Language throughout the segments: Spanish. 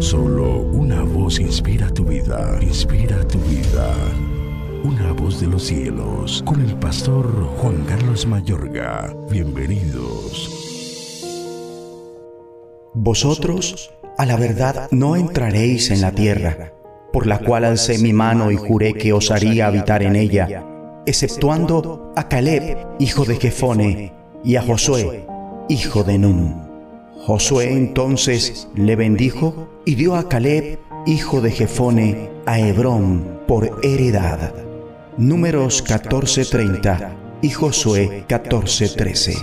Solo una voz inspira tu vida, inspira tu vida. Una voz de los cielos, con el pastor Juan Carlos Mayorga. Bienvenidos. Vosotros a la verdad no entraréis en la tierra, por la cual alcé mi mano y juré que os haría habitar en ella, exceptuando a Caleb, hijo de Jefone, y a Josué, hijo de Nun. Josué entonces le bendijo y dio a Caleb, hijo de Jefone, a Hebrón por heredad. Números 14:30 y Josué 14:13.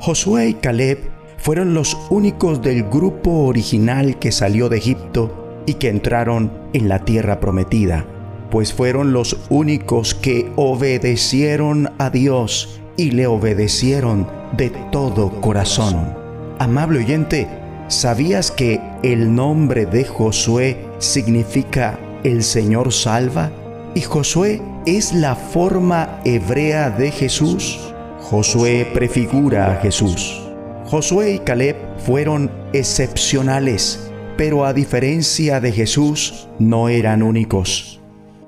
Josué y Caleb fueron los únicos del grupo original que salió de Egipto y que entraron en la tierra prometida, pues fueron los únicos que obedecieron a Dios y le obedecieron de todo corazón. Amable oyente, ¿sabías que el nombre de Josué significa el Señor salva? Y Josué es la forma hebrea de Jesús. Josué prefigura a Jesús. Josué y Caleb fueron excepcionales, pero a diferencia de Jesús, no eran únicos.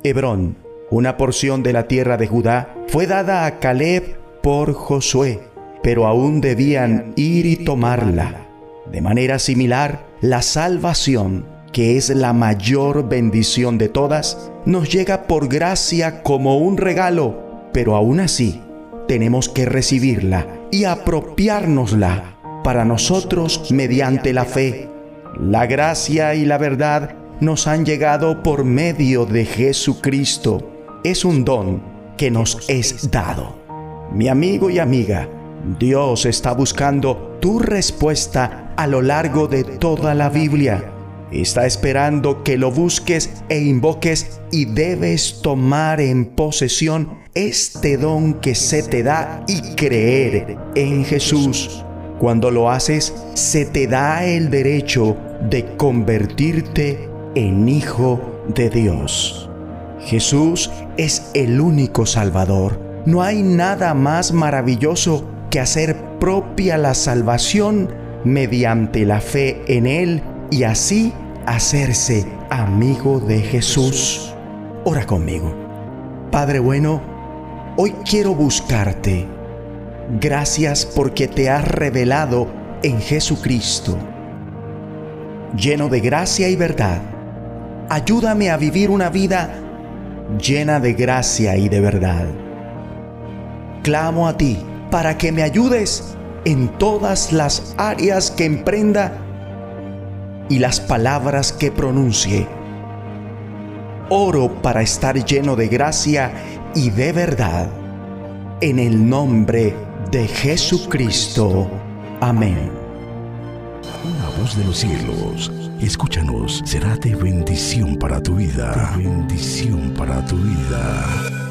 Hebrón, una porción de la tierra de Judá, fue dada a Caleb por Josué, pero aún debían ir y tomarla. De manera similar, la salvación, que es la mayor bendición de todas, nos llega por gracia como un regalo, pero aún así tenemos que recibirla y apropiárnosla para nosotros mediante la fe. La gracia y la verdad nos han llegado por medio de Jesucristo. Es un don que nos es dado. Mi amigo y amiga, Dios está buscando tu respuesta a lo largo de toda la Biblia. Está esperando que lo busques e invoques y debes tomar en posesión este don que se te da y creer en Jesús. Cuando lo haces, se te da el derecho de convertirte en hijo de Dios. Jesús es el único Salvador. No hay nada más maravilloso que hacer propia la salvación mediante la fe en Él y así hacerse amigo de Jesús. Ora conmigo. Padre bueno, hoy quiero buscarte. Gracias porque te has revelado en Jesucristo. Lleno de gracia y verdad, ayúdame a vivir una vida llena de gracia y de verdad. Clamo a ti para que me ayudes en todas las áreas que emprenda y las palabras que pronuncie. Oro para estar lleno de gracia y de verdad. En el nombre de Jesucristo. Amén. Una voz de los cielos, escúchanos, será de bendición para tu vida. Bendición para tu vida.